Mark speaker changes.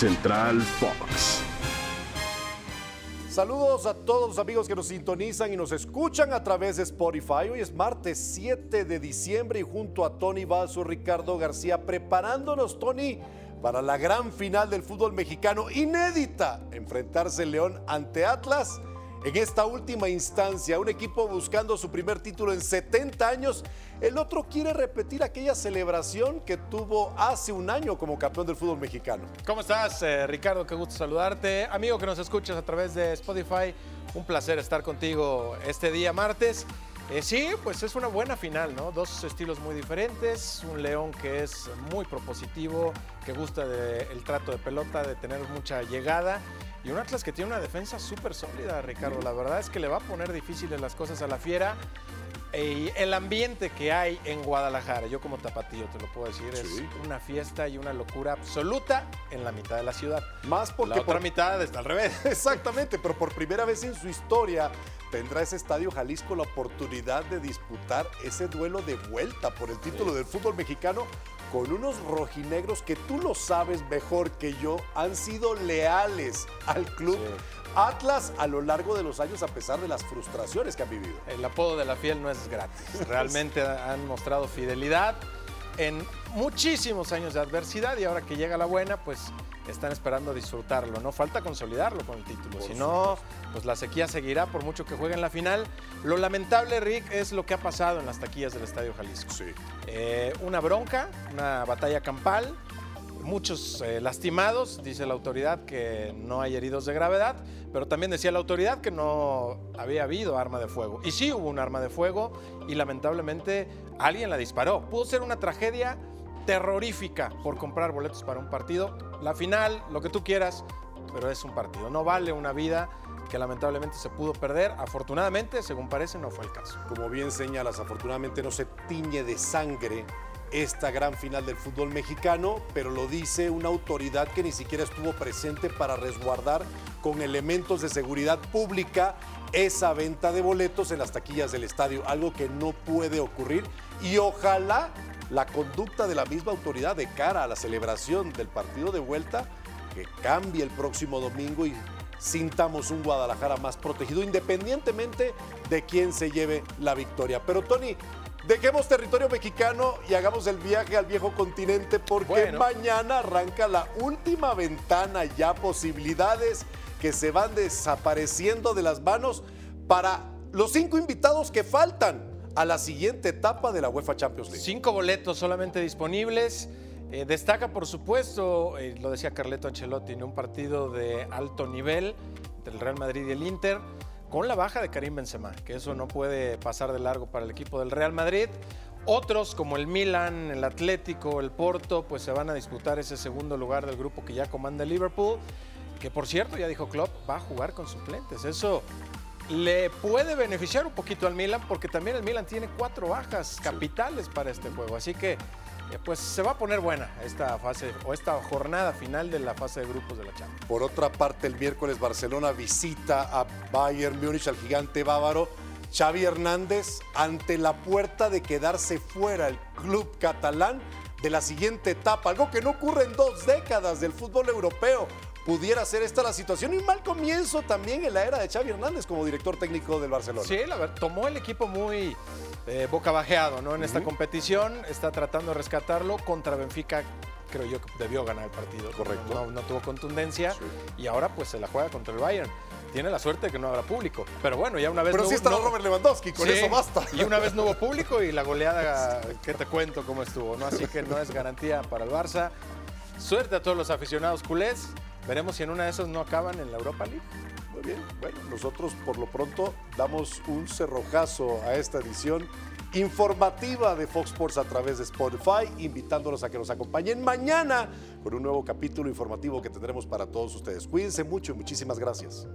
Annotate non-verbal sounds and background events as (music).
Speaker 1: Central Fox.
Speaker 2: Saludos a todos los amigos que nos sintonizan y nos escuchan a través de Spotify. Hoy es martes 7 de diciembre y junto a Tony Balso, Ricardo García, preparándonos, Tony, para la gran final del fútbol mexicano inédita, enfrentarse León ante Atlas en esta última instancia, un equipo buscando su primer título en 70 años, el otro quiere repetir aquella celebración que tuvo hace un año como campeón del fútbol mexicano.
Speaker 3: ¿Cómo estás, eh, Ricardo? Qué gusto saludarte. Amigo que nos escuchas a través de Spotify, un placer estar contigo este día martes. Eh, sí, pues es una buena final, ¿no? Dos estilos muy diferentes, un León que es muy propositivo, que gusta del trato de pelota, de tener mucha llegada y un Atlas que tiene una defensa súper sólida, Ricardo. La verdad es que le va a poner difíciles las cosas a la fiera. Y el ambiente que hay en Guadalajara, yo como tapatío te lo puedo decir, es una fiesta y una locura absoluta en la mitad de la ciudad.
Speaker 2: Más porque
Speaker 3: la otra mitad está al revés. (laughs)
Speaker 2: Exactamente, pero por primera vez en su historia tendrá ese estadio Jalisco la oportunidad de disputar ese duelo de vuelta por el título del fútbol mexicano con unos rojinegros que tú lo sabes mejor que yo, han sido leales al club. Atlas a lo largo de los años a pesar de las frustraciones que han vivido.
Speaker 3: El apodo de la fiel no es gratis. (laughs) Realmente han mostrado fidelidad en muchísimos años de adversidad y ahora que llega la buena, pues están esperando disfrutarlo, ¿no? Falta consolidarlo con el título. si no, pues la sequía seguirá por mucho que jueguen la final. Lo lamentable, Rick, es lo que ha pasado en las taquillas del Estadio Jalisco.
Speaker 2: Sí.
Speaker 3: Eh, una bronca, una batalla campal, muchos eh, lastimados, dice la autoridad que no hay heridos de gravedad, pero también decía la autoridad que no había habido arma de fuego. Y sí hubo un arma de fuego y lamentablemente alguien la disparó. Pudo ser una tragedia terrorífica por comprar boletos para un partido. La final, lo que tú quieras, pero es un partido. No vale una vida que lamentablemente se pudo perder. Afortunadamente, según parece, no fue el caso.
Speaker 2: Como bien señalas, afortunadamente no se tiñe de sangre esta gran final del fútbol mexicano, pero lo dice una autoridad que ni siquiera estuvo presente para resguardar con elementos de seguridad pública esa venta de boletos en las taquillas del estadio, algo que no puede ocurrir y ojalá la conducta de la misma autoridad de cara a la celebración del partido de vuelta que cambie el próximo domingo y sintamos un Guadalajara más protegido independientemente de quién se lleve la victoria. Pero Tony, dejemos territorio mexicano y hagamos el viaje al viejo continente porque mañana arranca la última ventana ya posibilidades que se van desapareciendo de las manos para los cinco invitados que faltan a la siguiente etapa de la UEFA Champions League.
Speaker 3: Cinco boletos solamente disponibles. Eh, destaca, por supuesto, eh, lo decía Carleto Ancelotti, en un partido de alto nivel entre el Real Madrid y el Inter, con la baja de Karim Benzema, que eso no puede pasar de largo para el equipo del Real Madrid. Otros, como el Milan, el Atlético, el Porto, pues se van a disputar ese segundo lugar del grupo que ya comanda el Liverpool, que por cierto, ya dijo Klopp, va a jugar con suplentes. Eso le puede beneficiar un poquito al Milan porque también el Milan tiene cuatro bajas capitales para este juego. Así que pues se va a poner buena esta fase o esta jornada final de la fase de grupos de la Champions.
Speaker 2: Por otra parte, el miércoles Barcelona visita a Bayern Múnich al gigante bávaro. Xavi Hernández ante la puerta de quedarse fuera el club catalán de la siguiente etapa, algo que no ocurre en dos décadas del fútbol europeo pudiera ser esta la situación. Y un mal comienzo también en la era de Xavi Hernández como director técnico del Barcelona.
Speaker 3: Sí, la verdad, tomó el equipo muy eh, boca bajeado ¿no? en esta competición. Está tratando de rescatarlo contra Benfica. Creo yo que debió ganar el partido.
Speaker 2: Correcto.
Speaker 3: No, tuvo contundencia. Y ahora pues se la juega contra el Bayern tiene la suerte de que no habrá público. Pero bueno, ya una vez.
Speaker 2: Pero
Speaker 3: no,
Speaker 2: sí está Robert Lewandowski, con eso basta.
Speaker 3: Y una vez no hubo público y la goleada, (laughs) ¿qué te cuento cómo estuvo? ¿no? Así que no es garantía para el Barça. Suerte a todos los aficionados culés. Veremos si en una de esas no acaban en la Europa League.
Speaker 2: Muy bien, bueno, nosotros por lo pronto damos un cerrojazo a esta edición informativa de Fox Sports a través de Spotify, invitándolos a que nos acompañen mañana con un nuevo capítulo informativo que tendremos para todos ustedes. Cuídense mucho y muchísimas gracias.